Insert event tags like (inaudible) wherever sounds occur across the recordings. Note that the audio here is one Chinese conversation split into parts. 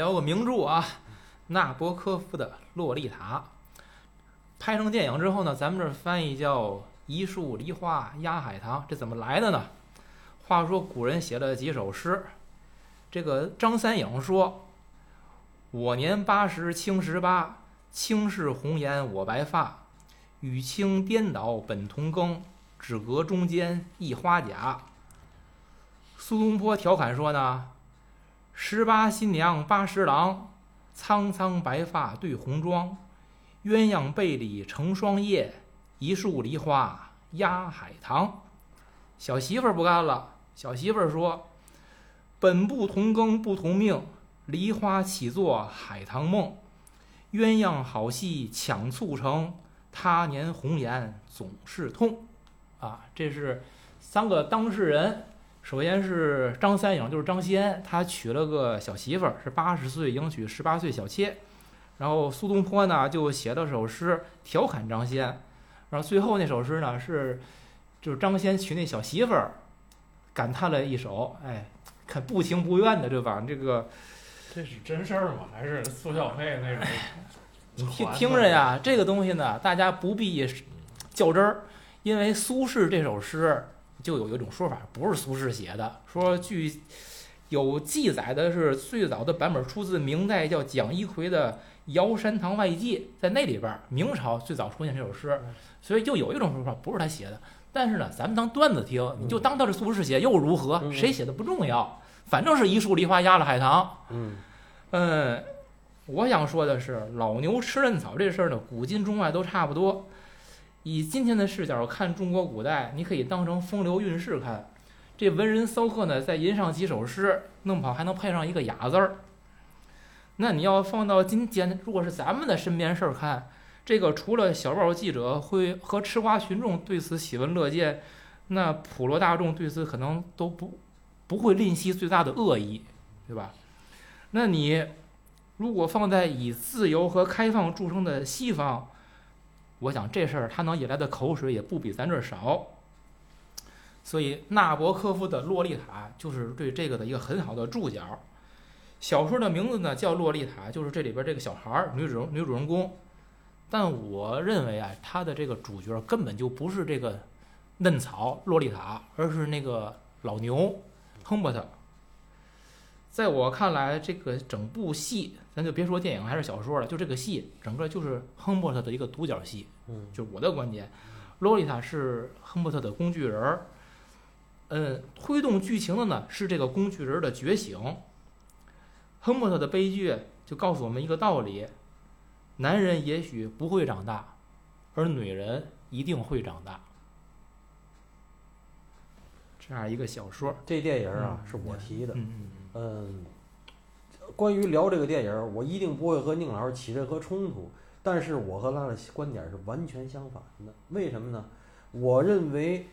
聊个名著啊，纳博科夫的《洛丽塔》。拍成电影之后呢，咱们这翻译叫“一树梨花压海棠”，这怎么来的呢？话说古人写了几首诗，这个张三影说：“我年八十青十八，青是红颜我白发，与卿颠倒本同庚，只隔中间一花甲。”苏东坡调侃说呢：“十八新娘八十郎，苍苍白发对红妆。”鸳鸯被里成双夜，一树梨花压海棠。小媳妇儿不干了，小媳妇儿说：“本不同庚不同命，梨花岂作海棠梦？鸳鸯好戏抢促成，他年红颜总是痛。”啊，这是三个当事人。首先是张三影，就是张先，他娶了个小媳妇儿，是八十岁迎娶十八岁小妾。然后苏东坡呢就写了首诗调侃张先，然后最后那首诗呢是，就是张先娶那小媳妇儿，感叹了一首，哎，看不情不愿的对吧？这个这是真事儿吗？还是苏小佩那种？(laughs) 你听听着呀，这个东西呢，大家不必较真儿，因为苏轼这首诗就有一种说法，不是苏轼写的，说据有记载的是最早的版本出自明代叫蒋一奎的。《瑶山堂外记》在那里边，明朝最早出现这首诗，所以就有一种说法不是他写的。但是呢，咱们当段子听，你就当他是苏轼写又如何？谁写的不重要，反正是一树梨花压了海棠。嗯，嗯，我想说的是，老牛吃嫩草这事儿呢，古今中外都差不多。以今天的视角看中国古代，你可以当成风流韵事看。这文人骚客呢，再吟上几首诗，弄不好还能配上一个雅字儿。那你要放到今天，如果是咱们的身边事儿看，这个除了小报记者会和吃瓜群众对此喜闻乐见，那普罗大众对此可能都不不会吝惜最大的恶意，对吧？那你如果放在以自由和开放著称的西方，我想这事儿他能引来的口水也不比咱这儿少。所以纳博科夫的《洛丽塔》就是对这个的一个很好的注脚。小说的名字呢叫《洛丽塔》，就是这里边这个小孩儿，女主女主人公。但我认为啊，他的这个主角根本就不是这个嫩草洛丽塔，而是那个老牛亨伯特。在我看来，这个整部戏，咱就别说电影还是小说了，就这个戏，整个就是亨伯特的一个独角戏。嗯，就我的观点，洛丽塔是亨伯特的工具人儿。嗯，推动剧情的呢是这个工具人的觉醒。亨伯特的悲剧就告诉我们一个道理：男人也许不会长大，而女人一定会长大。这样一个小说，这电影啊是我提的。嗯嗯，关于聊这个电影，我一定不会和宁老师起任何冲突。但是我和他的观点是完全相反的。为什么呢？我认为，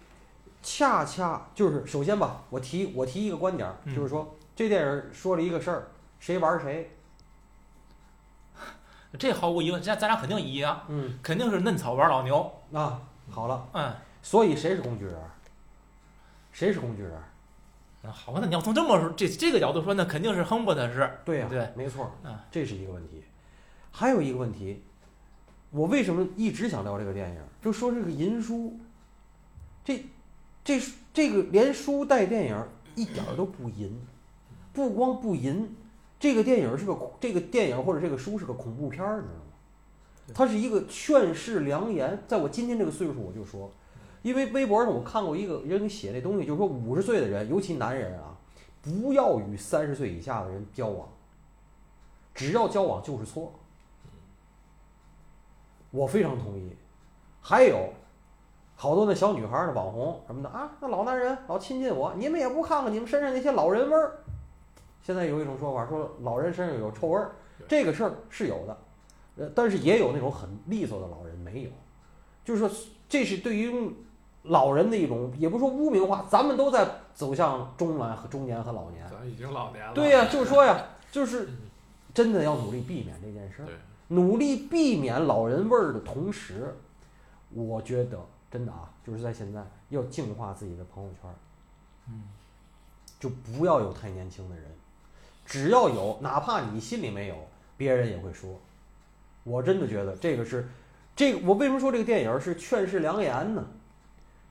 恰恰就是首先吧，我提我提一个观点，就是说这电影说了一个事儿。谁玩谁？(laughs) 这毫无疑问，咱咱俩肯定一样。嗯，肯定是嫩草玩老牛。啊，好了。嗯。所以谁是工具人？谁是工具人？那好，那你要从这么说，这这个角度说，那肯定是亨伯特是。对呀，对，没错。啊，这是一个问题。还有一个问题，我为什么一直想聊这个电影？就说这个银书，这这这个连书带电影一点都不银，不光不银。这个电影是个这个电影或者这个书是个恐怖片儿，你知道吗？它是一个劝世良言。在我今天这个岁数，我就说，因为微博上我看过一个人写那东西，就是说五十岁的人，尤其男人啊，不要与三十岁以下的人交往，只要交往就是错。我非常同意。还有好多那小女孩、的网红什么的啊，那老男人老亲近我，你们也不看看你们身上那些老人味儿。现在有一种说法，说老人身上有臭味儿，这个事儿是有的，呃，但是也有那种很利索的老人没有，就是说这是对于老人的一种，也不说污名化，咱们都在走向中年和中年和老年，咱已经老年了。对呀，就是说呀，(laughs) 就是真的要努力避免这件事儿，努力避免老人味儿的同时，我觉得真的啊，就是在现在要净化自己的朋友圈儿，嗯，就不要有太年轻的人。只要有，哪怕你心里没有，别人也会说。我真的觉得这个是，这个我为什么说这个电影是劝世良言呢？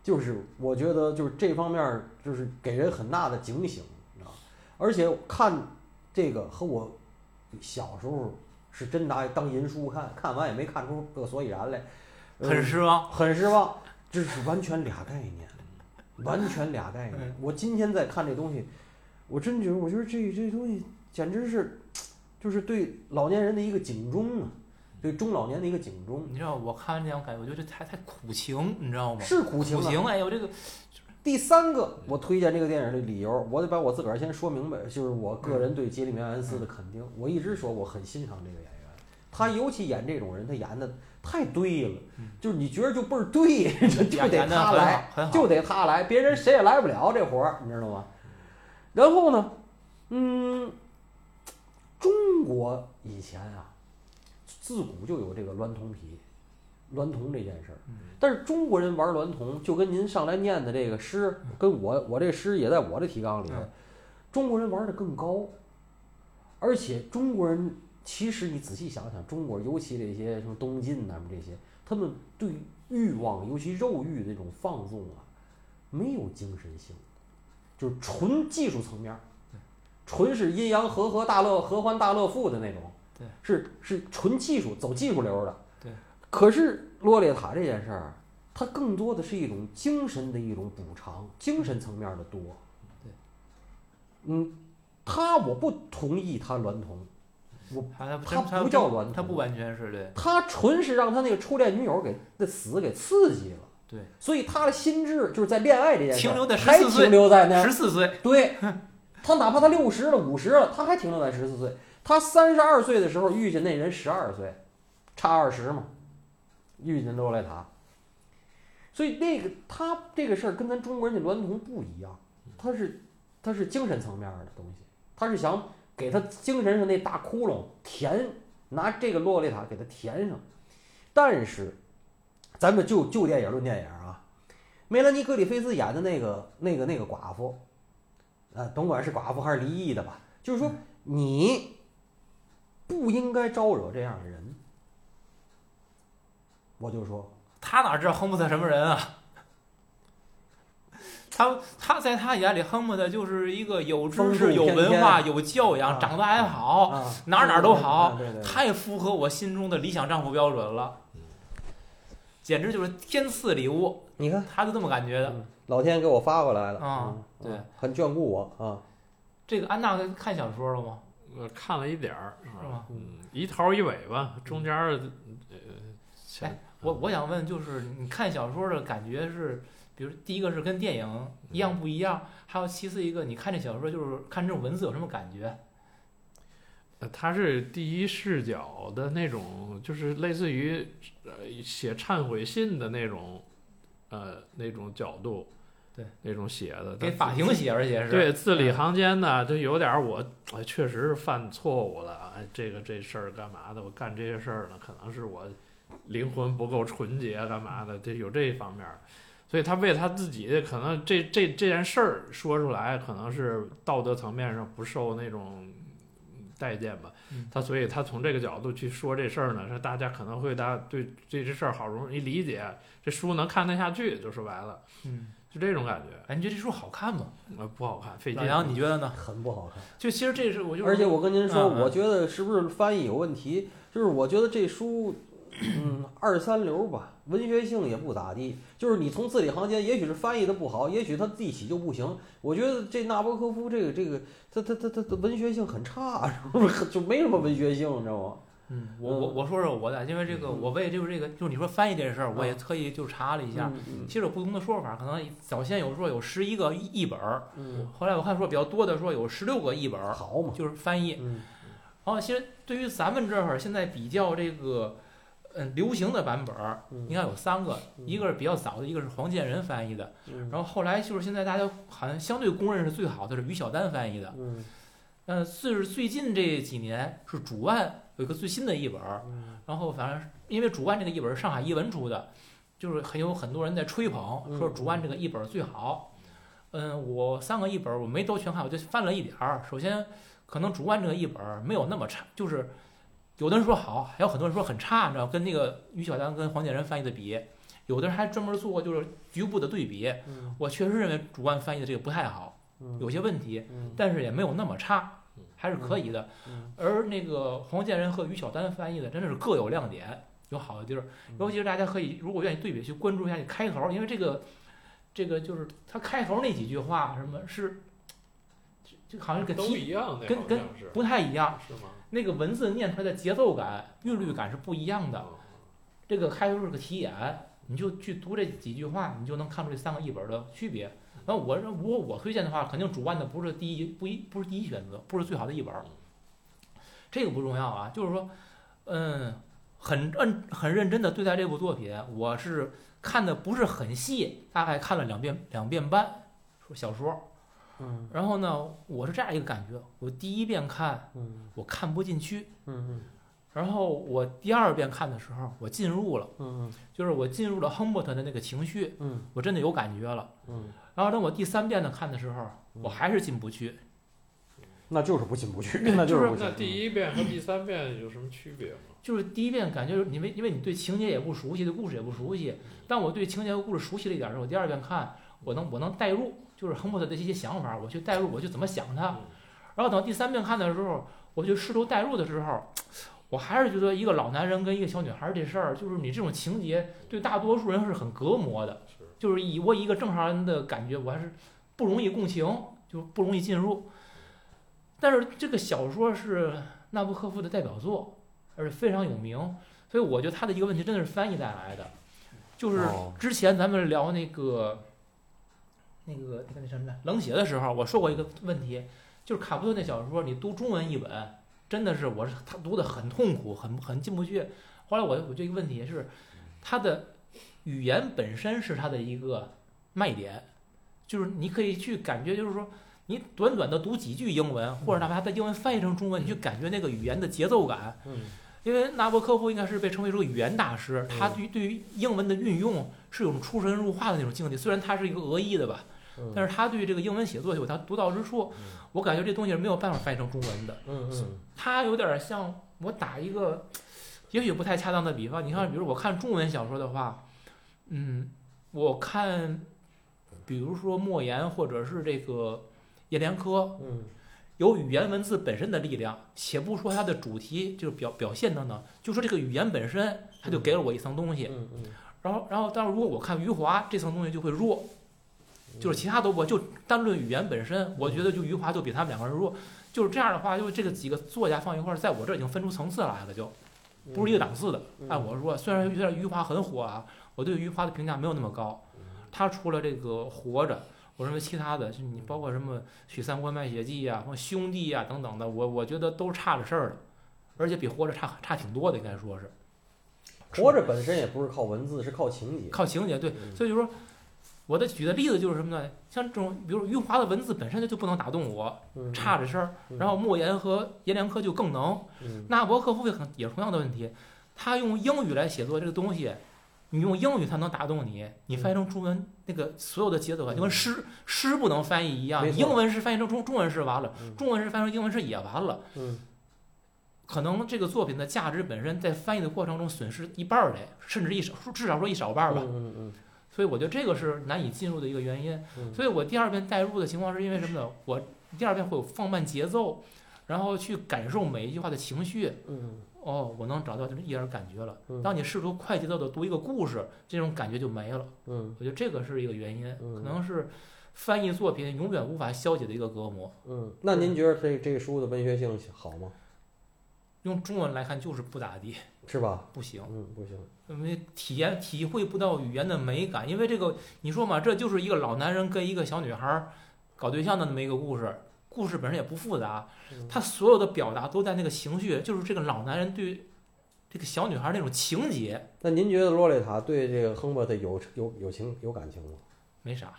就是我觉得就是这方面儿就是给人很大的警醒，你知道吗？而且看这个和我小时候是真拿当银书看，看完也没看出个所以然来，呃很失望。很失望，这是完全俩概念，完全俩概念嗯。我今天在看这东西，我真觉得，我觉得这这东西简直是，就是对老年人的一个警钟啊，对中老年的一个警钟，你知道我看完这样感觉，我觉得这太太苦情，你知道吗？是苦情啊。苦情，哎呦这个第三个，我推荐这个电影的理由，我得把我自个儿先说明白，就是我个人对杰里米·艾恩斯的肯定。我一直说我很欣赏这个演员，他尤其演这种人，他演的太对了，就是你觉得就倍儿对，就就得他来。就得他来，别人谁也来不了这活儿，你知道吗？然后呢，嗯，中国以前啊，自古就有这个娈童癖，娈童这件事儿。但是中国人玩娈童，就跟您上来念的这个诗，跟我我这诗也在我的提纲里嗯，中国人玩的更高，而且中国人其实你仔细想想，中国尤其这些什么东晋呐、什么这些，他们对欲望，尤其肉欲的这种放纵啊，没有精神性，就是纯技术层面儿，纯是阴阳和合大乐合欢大乐赋的那种，对，是是纯技术走技术流的，对。可是洛丽塔这件事儿，它更多的是一种精神的一种补偿，精神层面的多，对，嗯，他我不同意他娈童，我他他不叫娈童他不完全是对，他纯是让他那个初恋女友给的死给刺激了，对，所以他的心智就是在恋爱这件事儿停留在还14岁停留在那十四岁，对，他哪怕他六十了、五十了，他还停留在十四岁。他三十二岁的时候遇见那人十二岁，差二十嘛，遇见洛丽塔。所以那个他这个事儿跟咱中国人的娈童不一样，他是他是精神层面的东西，他是想给他精神上那大窟窿填，拿这个洛丽塔给他填上。但是，咱们就就电影论电影啊，梅兰妮·格里菲斯演的那个那个那个寡妇，呃，甭管是寡妇还是离异的吧，就是说你不应该招惹这样的人。我就说，他哪知道亨姆特什么人啊？他他在他眼里，亨姆特就是一个有知识、有文化、有教养、啊长得还好，啊，哪哪都好太符合我心中的理想丈夫标准了，简直就是天赐礼物，你看，他就这么感觉的。老天给我发过来了啊嗯对嗯很眷顾我啊。这个安娜看小说了吗？我看了一点儿，是是吗？嗯，一头一尾吧，中间儿呃，哎我我想问，就是你看小说的感觉是，比如第一个是跟电影一样不一样，还有其次一个，你看这小说就是看这种文字有什么感觉？呃它是第一视角的那种，就是类似于呃写忏悔信的那种，呃那种角度，对，那种写的，给法庭写，而且是对，字里嗯行间呢，就有点儿我，哎，确实是犯错误了，哎，这个这事儿干嘛的？我干这些事儿呢，可能是我灵魂不够纯洁，干嘛的？这有这一方面儿，所以他为他自己，可能这这这件事儿说出来，可能是道德层面上不受那种待见吧嗯。他所以他从这个角度去说这事儿呢，是大家可能会大家对这这事儿好容易理解，这书能看得下去，就说白了，嗯，就这种感觉。哎，你觉得这书好看吗？呃，不好看，费劲。老杨，你觉得呢？很不好看。就其实这是我就是，而且我跟您说，我觉得是不是翻译有问题？就是我觉得这书，嗯，二三流吧，文学性也不咋地。就是你从字里行间，也许是翻译的不好，也许他一起就不行。我觉得这纳博科夫这个这个，他他他他他文学性很差，(laughs) 是不是？就没什么文学性，你知道吗？嗯，我我我说说我的，因为这个嗯。我为就是这个，就是你说翻译这事儿，我也嗯。特意就查了一下，其实有不同的说法，可能早先有说有十一个译译本儿，嗯，后来我看说比较多的说有十六个译本儿，好嘛，就是翻译。嗯。然后其实对于咱们这儿现在比较这个，嗯，流行的版本儿，嗯。应该有三个，嗯一个是比较早的，一个是黄建仁翻译的，嗯。然后后来就是现在大家好像相对公认是最好的是于小丹翻译的，嗯。嗯，是最近这几年是主万有一个最新的译本然后反正因为主万这个译本是上海译文出的，就是很有很多人在吹捧，嗯说主万这个译本最好。嗯，我三个译本我没都全看，我就翻了一点儿。首先，可能主观这个译本没有那么差，就是有的人说好，还有很多人说很差，你知道，跟那个于小丹跟黄建仁翻译的比，有的人还专门做过就是局部的对比。嗯我确实认为主观翻译的这个不太好，嗯有些问题，嗯但是也没有那么差，还是可以的。嗯而那个黄建仁和于小丹翻译的真的是各有亮点，有好的地儿。尤其是大家可以如果愿意对比去关注一下你开头，因为这个这个就是他开头那几句话什么是，就好像跟都一样的，跟跟不太一样，是吗？那个文字念出来的节奏感、韵律感是不一样的。嗯这个开头是个题眼，你就去读这几句话，你就能看出这三个译本的区别。然后我如果我推荐的话，肯定主观的不是第一不一不是第一选择，不是最好的一本。这个不重要啊，就是说，嗯，很认很认真的对待这部作品，我是看的不是很细，大概看了两遍两遍半，说小说。嗯然后呢，我是这样一个感觉，我第一遍看嗯我看不进去，嗯然后我第二遍看的时候我进入了，嗯就是我进入了亨伯特的那个情绪，嗯我真的有感觉了。嗯，然后等我第三遍的看的时候，我还是进不去。那就是不进不去，那就是。那第一遍和第三遍有什么区别吗？(laughs) 就是第一遍感觉就是因为因为你对情节也不熟悉，对故事也不熟悉。当我对情节和故事熟悉了一点儿之后，第二遍看我能我能代入，就是亨伯特的这些想法，我去代入，我去怎么想他。嗯然后等第三遍看的时候，我就试图代入的时候，我还是觉得一个老男人跟一个小女孩儿这事儿，就是你这种情节对大多数人是很隔膜的。就是以我一个正常人的感觉，我还是不容易共情，就不容易进入。但是这个小说是纳博科夫的代表作，而且非常有名，所以我觉得他的一个问题真的是翻译带来的。就是哦之前咱们聊那个那个那个那什么的冷血的时候，我说过一个问题，就是卡夫顿那小说，你读中文译本，真的是我是他读的很痛苦，很很进不去。后来我我就一个问题是，他的语言本身是他的一个卖点，就是你可以去感觉，就是说你短短的读几句英文，或者哪怕他的英文翻译成中文，你去感觉那个语言的节奏感。嗯因为纳博科夫应该是被称为是个语言大师，他嗯对于对于英文的运用是有种出神入化的那种境界。虽然他是一个俄裔的吧，嗯，但是他对这个英文写作有他独到之处。我感觉这东西是没有办法翻译成中文的。嗯嗯它有点像我打一个，也许不太恰当的比方，你看，比如我看中文小说的话，嗯，我看，比如说莫言或者是这个叶连科，嗯。有语言文字本身的力量，且不说它的主题就是表表现等等，就说这个语言本身，它就给了我一层东西。嗯嗯。然后，然后，但是如果我看余华这层东西就会弱，就是其他都不，就单论语言本身，我觉得就余华就比他们两个人弱。就是这样的话，就这个几个作家放一块儿，在我这儿已经分出层次来了，就嗯，不是一个档次的。嗯按我说，虽然有点余华很火啊，我对余华的评价没有那么高。他除了这个《活着》，我认为其他的，就你包括什么《许三观卖血记》呀、或兄弟呀、等等的，我我觉得都是差着事儿的，而且比《活着差差挺多的，应该说是。活着本身也不是靠文字，是靠情节。靠情节，对，嗯所以就说，我的举的例子就是什么呢？像这种，比如余华的文字本身它就不能打动我，嗯差着声儿。嗯然后莫言和阎连科就更能。嗯纳博科夫也很也是同样的问题，他用英语来写作这个东西，你用英语它能打动你，你翻译成中文那个所有的节奏感就跟诗诗不能翻译一样，英文诗翻译成中中文诗完了，嗯中文诗翻译成英文诗也完了。嗯可能这个作品的价值本身在翻译的过程中损失一半儿嘞，甚至一少至少说一少半儿吧。嗯嗯所以我觉得这个是难以进入的一个原因。嗯，所以我第二遍带入的情况是因为什么呢？我第二遍会有放慢节奏，然后去感受每一句话的情绪。嗯哦，我能找到这么一点感觉了。嗯当你试图快节奏的读一个故事，这种感觉就没了。嗯我觉得这个是一个原因，嗯可能是翻译作品永远无法消解的一个隔膜。嗯，那您觉得这这个书的文学性好吗？用中文来看就是不咋地，是吧？不行。嗯，不行。因为体验体会不到语言的美感，因为这个你说嘛，这就是一个老男人跟一个小女孩儿搞对象的那么一个故事，故事本身也不复杂，嗯他所有的表达都在那个情绪，就是这个老男人对这个小女孩儿那种情节，那您觉得洛丽塔对这个亨伯特有有有情有感情吗？没啥，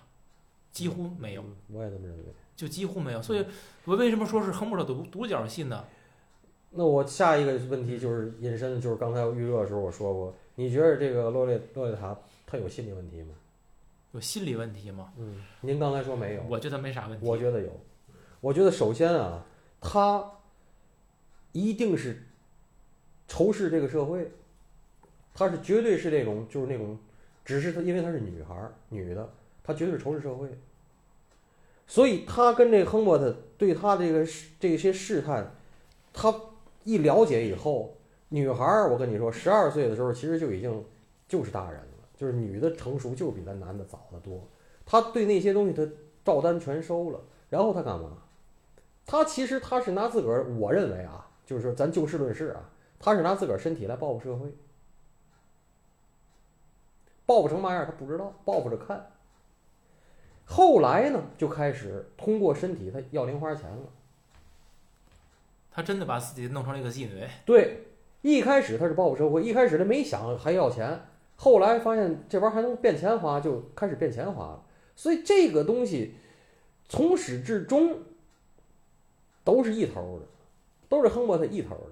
几乎没有，嗯，我也这么认为。就几乎没有。所以我为什么说是亨伯特独独角戏呢？那我下一个问题就是引申的，就是刚才我预热的时候我说过，你觉得这个洛丽洛丽塔她有心理问题吗？有心理问题吗？嗯，您刚才说没有，我觉得没啥问题。我觉得有。我觉得首先啊，她一定是仇视这个社会，她是绝对是那种就是那种，只是她因为她是女孩儿女的，她绝对是仇视社会，所以她跟这亨伯特对她这个这些试探，他一了解以后，女孩儿我跟你说，十二岁的时候其实就已经就是大人了，就是女的成熟就比咱男的早得多，她对那些东西她照单全收了，然后她干嘛？她其实她是拿自个儿，我认为啊，就是说咱就事论事啊，她是拿自个儿身体来报复社会，报复成嘛样她不知道，报复着看。后来呢，就开始通过身体她要零花钱了。他真的把自己弄成了一个妓女，对，一开始他是报复社会，一开始他没想还要钱，后来发现这玩意儿还能变钱花，就开始变钱花了。所以这个东西从始至终都是一头的，都是亨伯特一头的，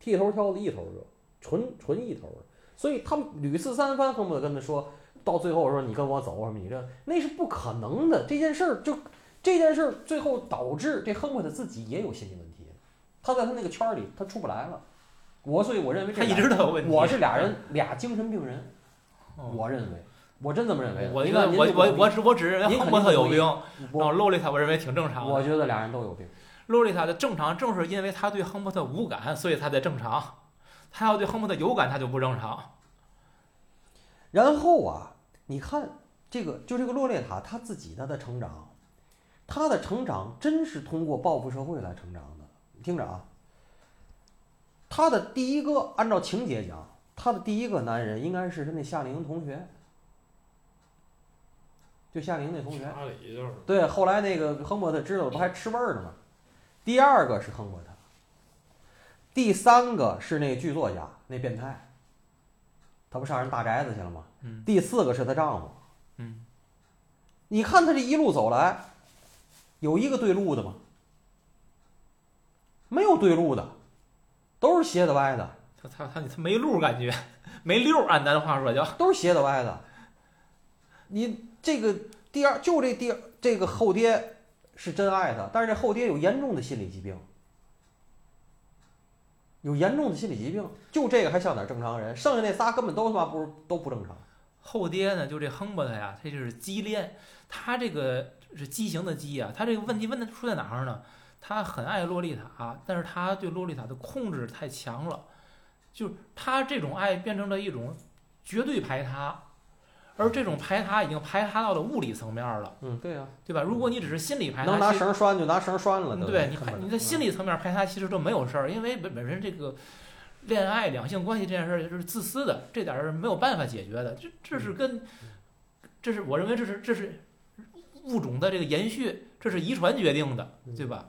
剃头挑子一头热，纯纯一头的。所以他屡次三番，亨伯特跟他说，到最后说你跟我走什么，你这那是不可能的。这件事儿就这件事儿最后导致这亨伯特自己也有心理问题，他在他那个圈儿里他出不来了。我所以我认为这他一直都有问题。我是俩人 (laughs) 俩精神病人，哦，我认为我真这么认为。我觉得您看您我我我只我只认为您亨伯特有病，洛丽塔我认为挺正常的。我觉得俩人都有病。洛丽塔的正常正是因为他对亨伯特无感，所以他才正常。他要对亨伯特有感，他就不正常。然后啊，你看这个，就这个洛丽塔她自己她的成长，她的成长真是通过报复社会来成长的。你听着啊，他的第一个按照情节讲，他的第一个男人应该是他那夏令营同学，就夏令营那同学。家里就是对，后来那个亨伯特知道了，不还吃味儿呢吗？第二个是亨伯特，第三个是那个剧作家，那变态，他不上人大宅子去了吗？嗯第四个是她丈夫。嗯，你看他这一路走来，有一个对路的吗？没有对路的，都是斜的歪的，他他他他没路感觉，没溜，按咱话说叫。都是斜的歪的。你这个第二，就这第二这个后爹是真爱他，但是这后爹有严重的心理疾病，有严重的心理疾病，就这个还像点正常人，剩下那仨根本都他妈不是都不正常。后爹呢，就这亨伯特呀，他就是畸恋，他这个是畸形的畸啊，他这个问题问的出在哪儿呢？他很爱洛丽塔，但是他对洛丽塔的控制太强了，就是他这种爱变成了一种绝对排他，而这种排他已经排他到了物理层面了，嗯，对呀、对吧？如果你只是心理排他，能拿绳拴就拿绳拴了。对你看根本你在心理层面排他其实都没有事儿，因为本本身这个恋爱两性关系这件事儿是自私的，这点儿是没有办法解决的。这这是跟这是我认为这是这是物种的这个延续，这是遗传决定的，对吧？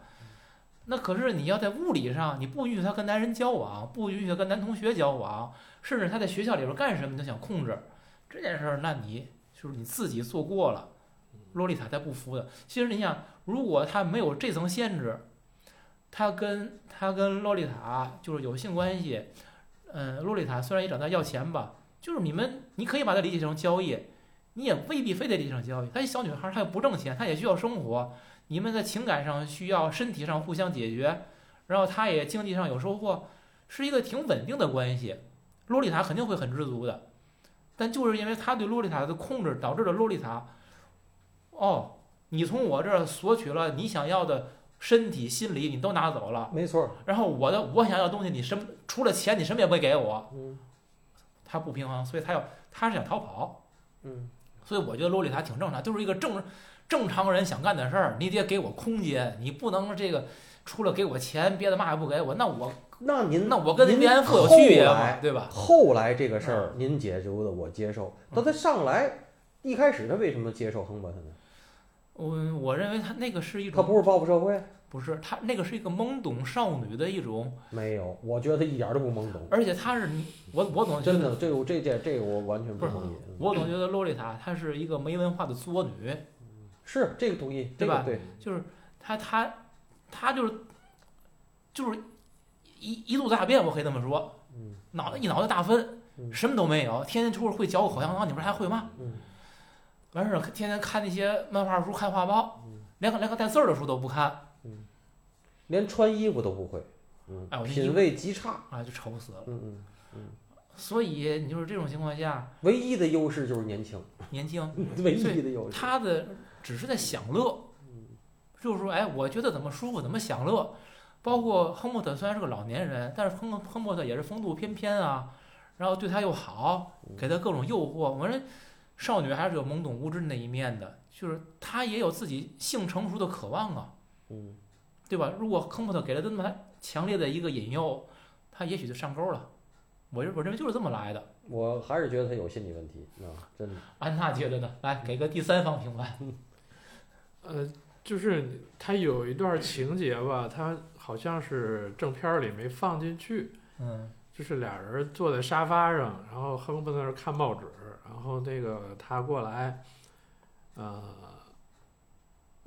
那可是你要在物理上，你不允许他跟男人交往，不允许他跟男同学交往，甚至他在学校里边干什么你都想控制这件事儿，那你就是你自己做过了。洛丽塔才不服的。其实你想，如果他没有这层限制，他跟他跟洛丽塔就是有性关系，嗯，洛丽塔虽然也找他要钱吧，就是你们你可以把它理解成交易，你也未必非得理解成交易。她一小女孩，她又不挣钱，她也需要生活，你们在情感上需要，身体上互相解决，然后他也经济上有收获，是一个挺稳定的关系。洛丽塔肯定会很知足的，但就是因为他对洛丽塔的控制，导致了洛丽塔，哦，你从我这儿索取了你想要的身体、心理，你都拿走了。没错。然后我的我想要的东西，你什么除了钱，你什么也不会给我，嗯他不平衡，所以他要他是想逃跑，嗯，所以我觉得洛丽塔挺正常，就是一个正正常人想干的事儿，你得给我空间，你不能这个除了给我钱，别的嘛也不给我，那我那您那我跟您慰安妇有区别？对吧？后来这个事儿您解决的我接受，那他上来一开始他为什么接受亨伯特呢？我我认为他那个是一种他不是报复社会？不是他那个是一个懵懂少女的一种，没有，我觉得他一点儿都不懵懂。而且他是你我我总觉得真的，这个这件这个我完全不同意。嗯我总觉得洛丽塔她是一个没文化的作女，是这个同意，对吧个对，就是他他他就是就是一一路大便，我可以这么说，嗯脑袋一脑袋大粪，嗯什么都没有，天天除了会嚼个口香糖，你们还会嘛？嗯完事儿天天看那些漫画书、看画报，嗯连个连个带字儿的书都不看。嗯连穿衣服都不会，嗯哎我，这品味极差，啊，就愁死了。嗯嗯，所以你就是这种情况下，唯一的优势就是年轻，年轻 (laughs) 唯一的优势。他的只是在享乐，就是说，哎，我觉得怎么舒服怎么享乐。包括亨伯特虽然是个老年人，但是亨亨伯特也是风度翩翩啊，然后对他又好，给他各种诱惑。我说，少女还是有懵懂无知那一面的，就是她也有自己性成熟的渴望啊，嗯，对吧？如果亨伯特给了这么强烈的一个引诱，他也许就上钩了。我我认为就是这么来的。我还是觉得他有心理问题啊，真的。安娜觉得呢？来给个第三方评判。(laughs) 呃，就是他有一段情节吧，他好像是正片里没放进去，嗯就是俩人坐在沙发上，然后亨伯在那儿看报纸，然后那个他过来，呃，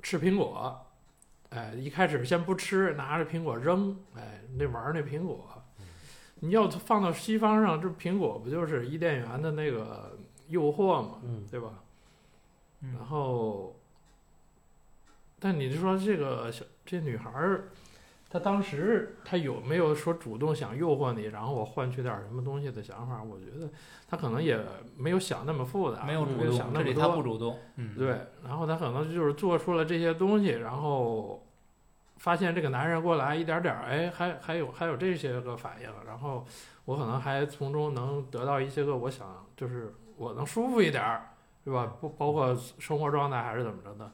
吃苹果，哎，一开始先不吃，拿着苹果扔，哎，那玩那苹果，你要放到西方上，这苹果不就是伊甸园的那个诱惑嘛，嗯对吧？然嗯后，但你就说这个小这女孩儿，她当时她有没有说主动想诱惑你，然后我换取点儿什么东西的想法？我觉得她可能也没有想那么复杂，没有主没有想动，这里他那么多。不主动。嗯，对，然后她可能就是做出了这些东西，然后发现这个男人过来一点点儿，哎，还还有还有这些个反应，然后我可能还从中能得到一些个我想，就是我能舒服一点儿，对吧？不包括生活状态还是怎么着的，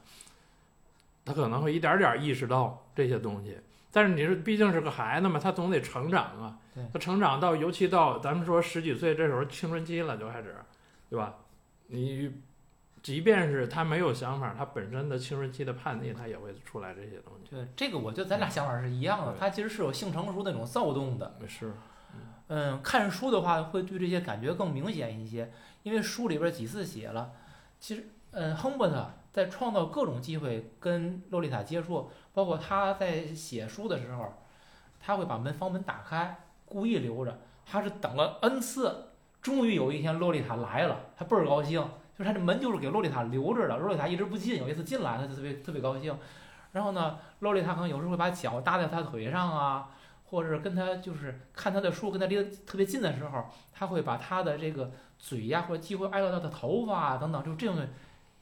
他可能会一点点儿意识到这些东西。但是你是毕竟是个孩子嘛，他总得成长啊。他成长到，尤其到咱们说十几岁这时候青春期了就开始，对吧？你即便是他没有想法，他本身的青春期的叛逆，他也会出来这些东西。对这个，我觉得咱俩想法是一样的。他其实是有性成熟的那种躁动的。是，嗯，看书的话会对这些感觉更明显一些，因为书里边几次写了，其实，嗯，亨伯特在创造各种机会跟洛丽塔接触，包括他在写书的时候，他会把门房门打开，故意留着，他是等了 n 次，终于有一天洛丽塔来了，他倍儿高兴，就是他这门就是给洛丽塔留着的，洛丽塔一直不进，有一次进来，他就特别特别高兴，然后呢，洛丽塔可能有时候会把脚搭在他腿上啊。或者是跟他就是看他的书，跟他离得特别近的时候，他会把他的这个嘴呀，或者几乎挨到他的头发啊等等，就这种。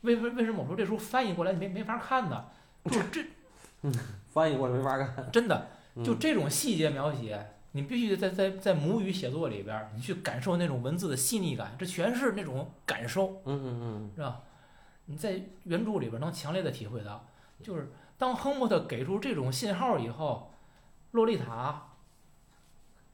为为为什么我说这书翻译过来你没没法看呢？(laughs) 就这翻译过来没法看。真的嗯就这种细节描写，你必须得在在在母语写作里边，你去感受那种文字的细腻感，这全是那种感受，嗯嗯嗯是吧？你在原著里边能强烈的体会到，就是当亨伯特给出这种信号以后，洛丽塔，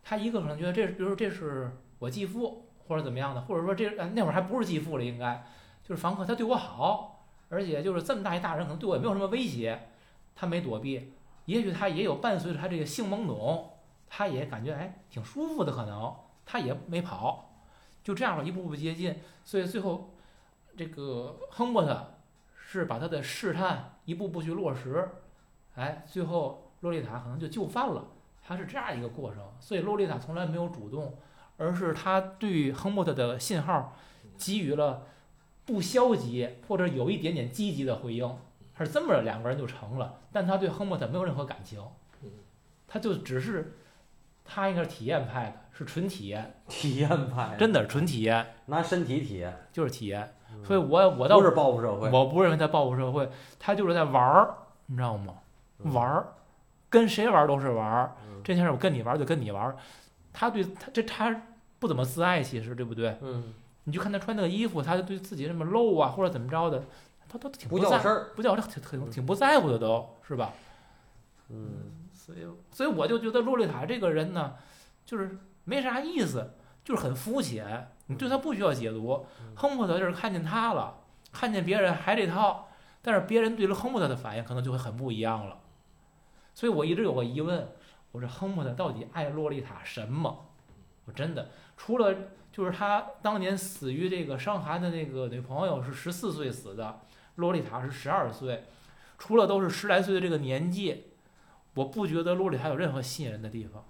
他一个可能觉得这，比如说这是我继父或者怎么样的，或者说这呃那会儿还不是继父了，应该就是房客，他对我好，而且就是这么大一大人，可能对我也没有什么威胁，他没躲避，也许他也有伴随着他这个性懵懂，他也感觉哎挺舒服的，可能他也没跑，就这样，一步步接近，所以最后这个亨伯特是把他的试探一步步去落实，哎，最后洛丽塔可能就就范了，他是这样一个过程，所以洛丽塔从来没有主动，而是他对亨伯特的信号给予了不消极或者有一点点积极的回应，是这么着两个人就成了，但他对亨伯特没有任何感情。嗯，他就只是他应该是体验派的，是纯体验，体验派，真的是纯体验，拿身体体验，就是体验，所以我我倒不是报复社会。我不认为他报复社会，他就是在玩儿，你知道吗？嗯。玩儿，跟谁玩儿都是玩儿。嗯。这件事我跟你玩儿就跟你玩儿，他对他这他不怎么自爱，其实对不对？嗯，你就看他穿那个衣服，他对自己这么露啊，或者怎么着的，他都挺在不叫事儿。不叫挺挺挺不在乎的都是吧？嗯所以所以我就觉得洛丽塔这个人呢，就是没啥意思，就是很肤浅，你对他不需要解读。嗯亨伯特就是看见他了，看见别人还这套，但是别人对了亨伯特的反应可能就会很不一样了。所以我一直有个疑问，我说亨伯特到底爱洛丽塔什么？我真的除了就是他当年死于这个伤寒的那个女朋友是十四岁死的，洛丽塔是十二岁，除了都是十来岁的这个年纪，我不觉得洛丽塔有任何吸引人的地方。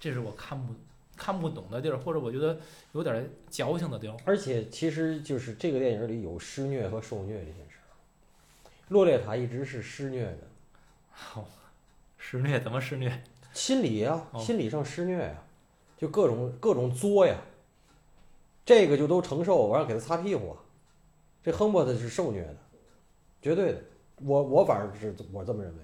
这是我看不看不懂的地儿，或者我觉得有点矫情的地儿。而且其实就是这个电影里有施虐和受虐这件事儿。洛丽塔一直是施虐的，(laughs) 施虐怎么施虐？心理呀、哦心理上施虐呀、就各种各种作呀，这个就都承受，完了给他擦屁股啊，这亨伯特是受虐的，绝对的，我我反正是我这么认为。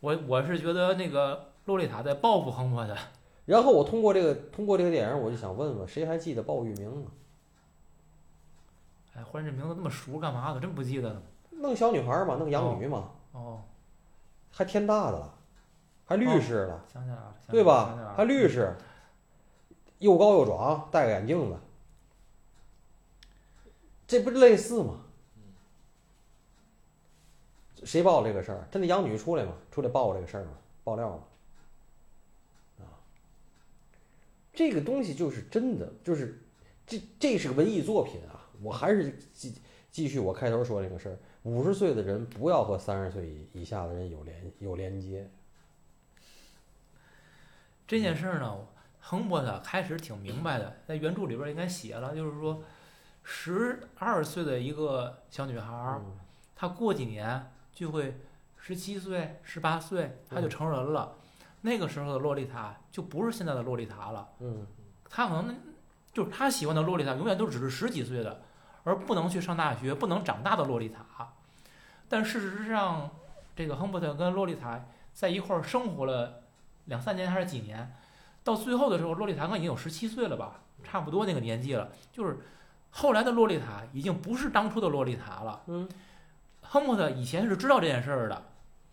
我我是觉得那个洛丽塔在报复亨伯特。然后我通过这个通过这个电影，我就想问问，谁还记得鲍玉明啊？哎，忽然这名字那么熟，干嘛？我真不记得了。弄小女孩嘛，弄养女嘛，哦，还天大的了，还律师了，对？吧还律师，又高又壮，戴个眼镜子，这不是类似吗？谁报这个事儿？真的养女出来吗？出来报这个事儿吗？爆料吗？啊，这个东西就是真的，就是这这是个文艺作品啊！我还是继继续我开头说这个事儿：五十岁的人不要和三十岁以以下的人有连有连接。这件事儿呢，亨伯特开始挺明白的，在原著里边应该写了，就是说，十二岁的一个小女孩，嗯她过几年就会十七岁、十八岁，她就成人了。那个时候的洛丽塔就不是现在的洛丽塔了，嗯她可能就是她喜欢的洛丽塔，永远都只是十几岁的，而不能去上大学、不能长大的洛丽塔。但事实上，这个亨伯特跟洛丽塔在一块儿生活了两三年还是几年，到最后的时候，洛丽塔可能已经有十七岁了吧，差不多那个年纪了。就是后来的洛丽塔已经不是当初的洛丽塔了。嗯，亨伯特以前是知道这件事儿的，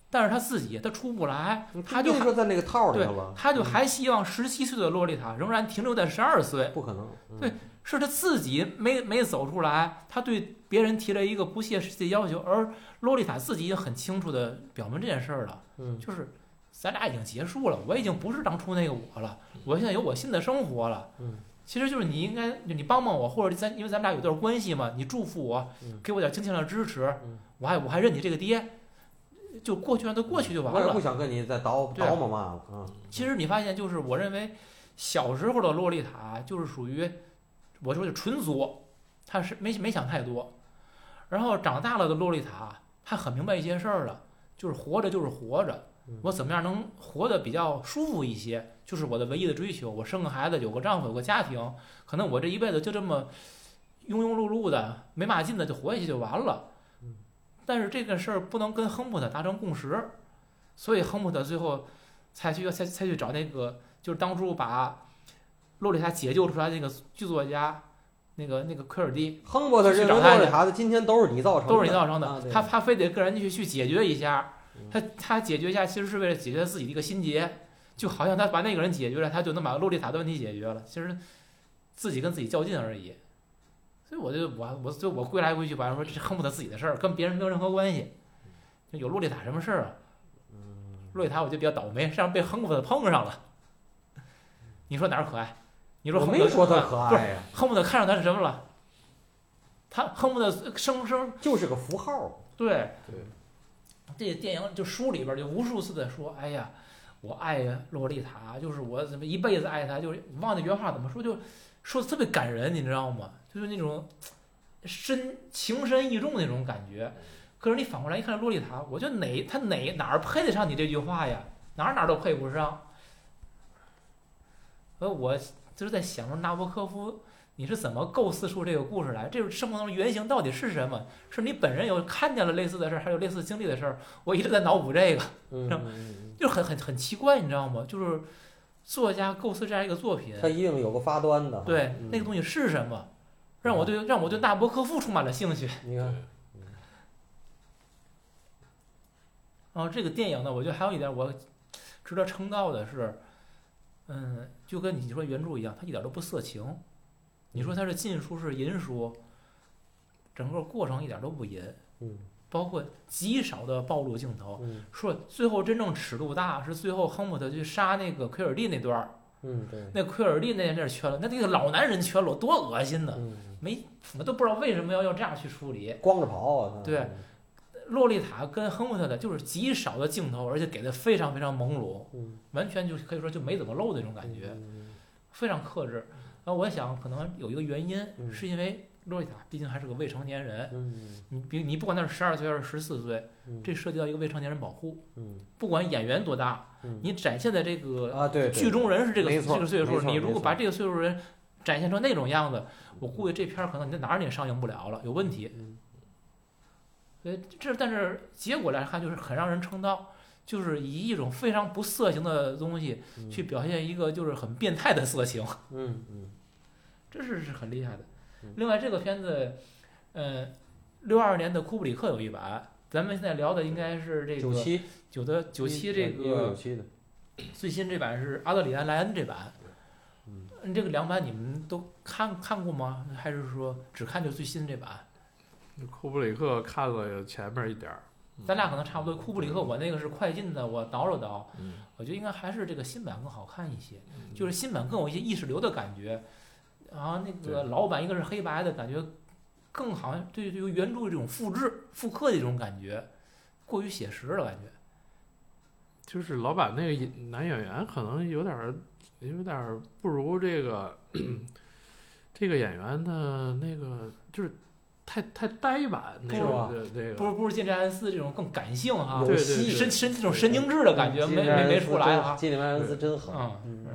但是他自己他出不来，他就就说在那个套里对头了，他就还希望十七岁的洛丽塔仍然停留在十二岁，不可能。嗯对是他自己没没走出来，他对别人提了一个不切实际的要求，而洛丽塔自己也很清楚的表明这件事儿了，嗯就是咱俩已经结束了，我已经不是当初那个我了，我现在有我新的生活了。嗯其实就是你应该，就你帮帮我，或者咱因为咱们俩有段关系嘛，你祝福我嗯，给我点经济上的支持嗯，我还我还认你这个爹，就过去让它过去就完了我也不。想跟你再叨叨嘛嘛了啊。其实你发现，就是我认为小时候的洛丽塔就是属于，我说就纯作，他是没没想太多。然后长大了的洛丽塔，她很明白一些事儿了，就是活着就是活着嗯，我怎么样能活得比较舒服一些，就是我的唯一的追求。我生个孩子，有个丈夫，有个家庭，可能我这一辈子就这么庸庸碌碌的、没嘛劲的就活下去就完了。嗯。但是这个事儿不能跟亨伯特达成共识，所以亨伯特最后才去才才去找那个，就是当初把洛丽塔解救出来那个剧作家，那个那个科尔蒂，亨伯特认为去找他丽塔的今天都是你造成的，都是你造成啊的，他他非得个人去去解决一下嗯，他他解决一下，其实是为了解决他自己的一个心结，就好像他把那个人解决了，他就能把洛丽塔的问题解决了，其实自己跟自己较劲而已。所以我就我我就我归来归去，吧，说这是亨伯特自己的事儿，跟别人没有任何关系。就有洛丽塔什么事儿啊？洛丽塔我就比较倒霉，上被亨伯特碰上了。你说哪儿可爱？你说没说他可爱呀，亨伯特看上他是什么了？他恨不得生生就是个符号。对对，这电影就书里边就无数次的说，哎呀，我爱洛丽塔，就是我怎么一辈子爱她，就是忘记原话怎么说，就说的特别感人，你知道吗？就是那种深情深意重那种感觉。可是你反过来一看洛丽塔，我觉得哪他哪哪儿配得上你这句话呀？哪哪都配不上。呃，我就是在想说纳博科夫，你是怎么构思出这个故事来？这种生活当中原型到底是什么？是你本人有看见了类似的事儿，还有类似经历的事儿？我一直在脑补这个，(laughs) 就很很很奇怪，你知道吗？就是作家构思这样一个作品，他一定有个发端的。对嗯那个东西是什么，让我对让我对纳博科夫充满了兴趣。你看，然后这个电影呢，我觉得还有一点我值得称道的是，嗯，就跟你说原著一样，它一点都不色情。你说它是禁书是淫书，整个过程一点都不淫，嗯包括极少的暴露镜头。嗯说最后真正尺度大是最后亨伯特去杀那个奎尔蒂那段儿，嗯，对，那奎尔蒂那那是全裸，那那个老男人缺了多恶心呢！嗯，没我都不知道为什么要要这样去处理。光着跑啊，他对，洛丽塔跟亨伯特的就是极少的镜头，而且给的非常非常朦胧，嗯，完全就可以说就没怎么露的那种感觉，嗯非常克制。然后我想可能有一个原因，嗯。是因为洛丽塔毕竟还是个未成年人，嗯。你比你不管他是十二岁还是十四岁，嗯。这涉及到一个未成年人保护，嗯。不管演员多大，嗯。你展现的这个啊对对。剧中人是这个这个岁数，你如果把这个岁数人展现成那种样子，我估计这片儿可能你在哪儿你也上映不了了，有问题。嗯。呃，这但是结果来看就是很让人称道，就是以一种非常不色情的东西嗯去表现一个就是很变态的色情，嗯嗯 (laughs) 这是是很厉害的嗯。另外这个片子，呃，六二年的库布里克有一版，咱们现在聊的应该是这个九七九的九七这一六九个七的，最新这版是阿德里安莱恩这版。嗯嗯，这个两版你们都看看过吗？还是说只看就最新这版？库布里克看了前面一点儿，咱俩可能差不多。库布里克我那个是快进的，我倒了倒，嗯，我觉得应该还是这个新版更好看一些，就是新版更有一些意识流的感觉。然后那个老版一个是黑白的感觉，更好像对对于原著这种复制复刻的一种感觉，过于写实了感觉。就是老版那个演男演员可能有点儿有点儿不如这个 (clears throat) 这个演员的那个就是太太呆板那是吧种不如不如金詹恩斯这种更感性哈，有对对戏神神这种神经质的感觉没没没出来啊。真基里曼恩斯真狠，嗯，是。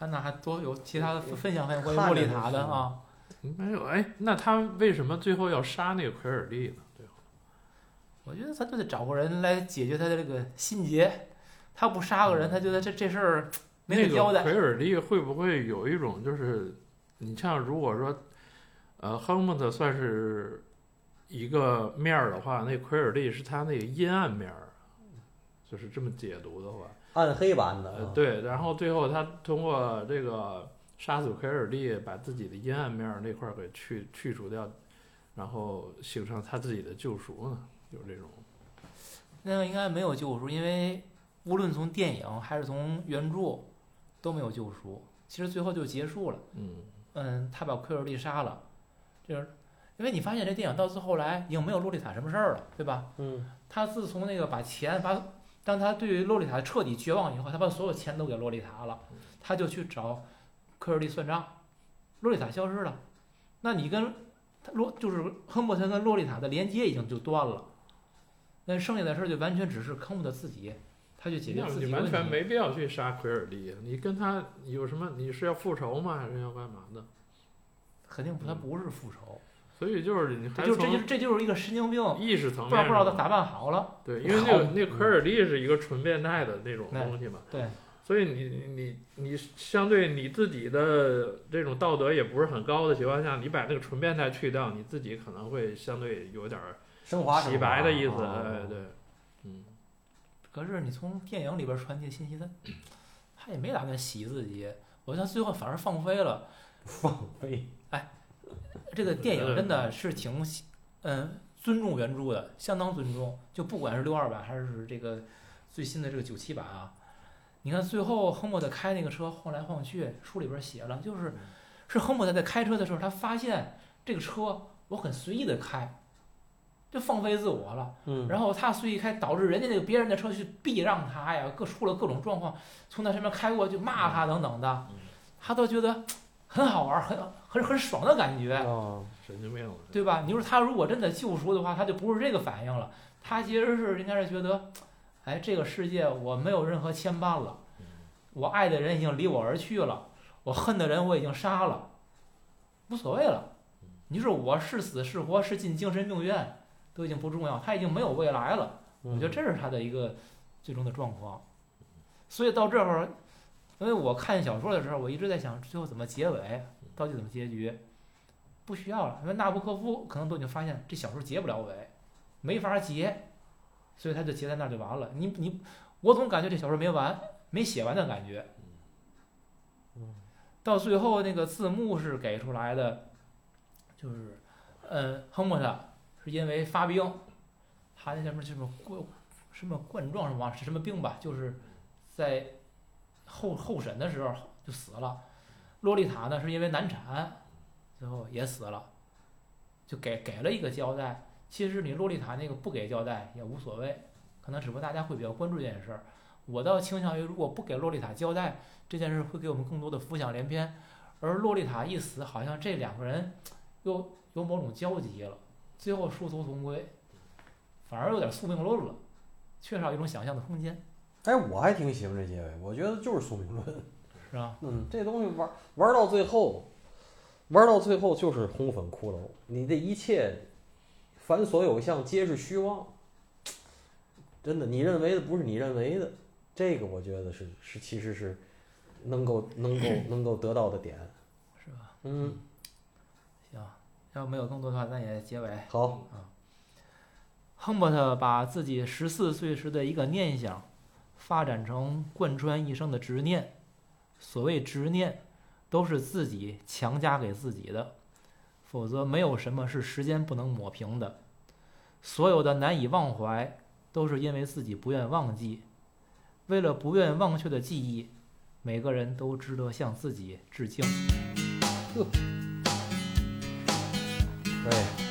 安娜还多有其他的分享分享关于莫丽塔的啊？没有哎，那他为什么最后要杀那个奎尔利呢？最后我觉得他就得找个人来解决他的这个心结。他不杀个人，他觉得这这事儿没那得交代。个奎尔利会不会有一种就是，你像如果说，呃，亨姆特算是一个面儿的话，那奎尔利是他那个阴暗面儿，就是这么解读的话，暗黑版的啊，呃对，然后最后他通过这个杀死奎尔利，把自己的阴暗面儿那块儿给去去除掉，然后形成他自己的救赎呢，有这种，那个应该没有救赎，因为无论从电影还是从原著都没有救赎。其实最后就结束了。嗯，嗯，他把奎尔利杀了，就是因为你发现这电影到最后来已经没有洛丽塔什么事儿了，对吧？嗯。他自从那个把钱把，当他对于洛丽塔彻底绝望以后，他把所有钱都给洛丽塔了，他就去找奎尔利算账，洛丽塔消失了，那你跟他洛就是亨伯特跟洛丽塔的连接已经就断了，那剩下的事儿就完全只是亨伯特自己，他去解决那自己你完全。没必要去杀奎尔利，你跟他有什么？你是要复仇吗？还是要干嘛的？肯定不，他不是复仇，所以就是你还这就这就从这就是一个神经病，意识层知道面不知道他咋办好了。对，因为那个那奎尔利是一个纯变态的那种东西嘛，对，所以你你你你相对你自己的这种道德也不是很高的情况下，你把那个纯变态去掉，你自己可能会相对有点儿升华洗白的意思，对，嗯，可是你从电影里边传递的信息，他他也没打算洗自己，我觉得他最后反而放飞了。(laughs) 放飞，哎这个电影真的是挺嗯尊重原著的，相当尊重。就不管是六二版还是这个最新的这个九七版啊，你看最后亨伯特开那个车晃来晃去，书里边写了，就是是亨伯特在开车的时候，他发现这个车我很随意的开，就放飞自我了。嗯，然后他随意开，导致人家那个别人的车去避让他呀，各出了各种状况，从他身边开过去骂他等等的，他都觉得很好玩，很很很爽的感觉，哦，神经病了，对吧？你说他如果真的救赎的话，他就不是这个反应了，他其实是应该是觉得，哎，这个世界我没有任何牵绊了，我爱的人已经离我而去了，我恨的人我已经杀了，无所谓了。你说我是死是活是进精神病院都已经不重要，他已经没有未来了。我我觉得这是他的一个最终的状况。所以到这会儿，因为我看小说的时候，我一直在想最后怎么结尾，到底怎么结局，不需要了，因为纳博科夫可能都已经发现这小说结不了尾，没法结，所以他就结在那儿就完了。你你，我总感觉这小说没完，没写完的感觉。到最后那个字幕是给出来的，就是，嗯，亨伯特是因为发病，他那什么什么冠什么冠状什么是什么病吧，就是在候候审的时候就死了。洛丽塔呢是因为难产，最后也死了，就给给了一个交代。其实你洛丽塔那个不给交代也无所谓，可能只不过大家会比较关注这件事儿。我倒倾向于，如果不给洛丽塔交代，这件事会给我们更多的浮想联翩，而洛丽塔一死，好像这两个人又有某种交集了，最后殊途同归，反而有点宿命论了，缺少一种想象的空间，哎，我还挺喜欢这结尾，我觉得就是宿命论。是吧？嗯，这东西玩玩到最后，玩到最后就是红粉骷髅，你的一切，凡所有相皆是虚妄。真的，你认为的不是你认为的，这个我觉得是是其实是能够能够能够得到的点。是吧？嗯，行，要没有更多的话，咱也结尾。好，亨伯特把自己十四岁时的一个念想，发展成贯穿一生的执念。所谓执念，都是自己强加给自己的，否则没有什么是时间不能抹平的。所有的难以忘怀，都是因为自己不愿忘记。为了不愿忘却的记忆，每个人都值得向自己致敬。对，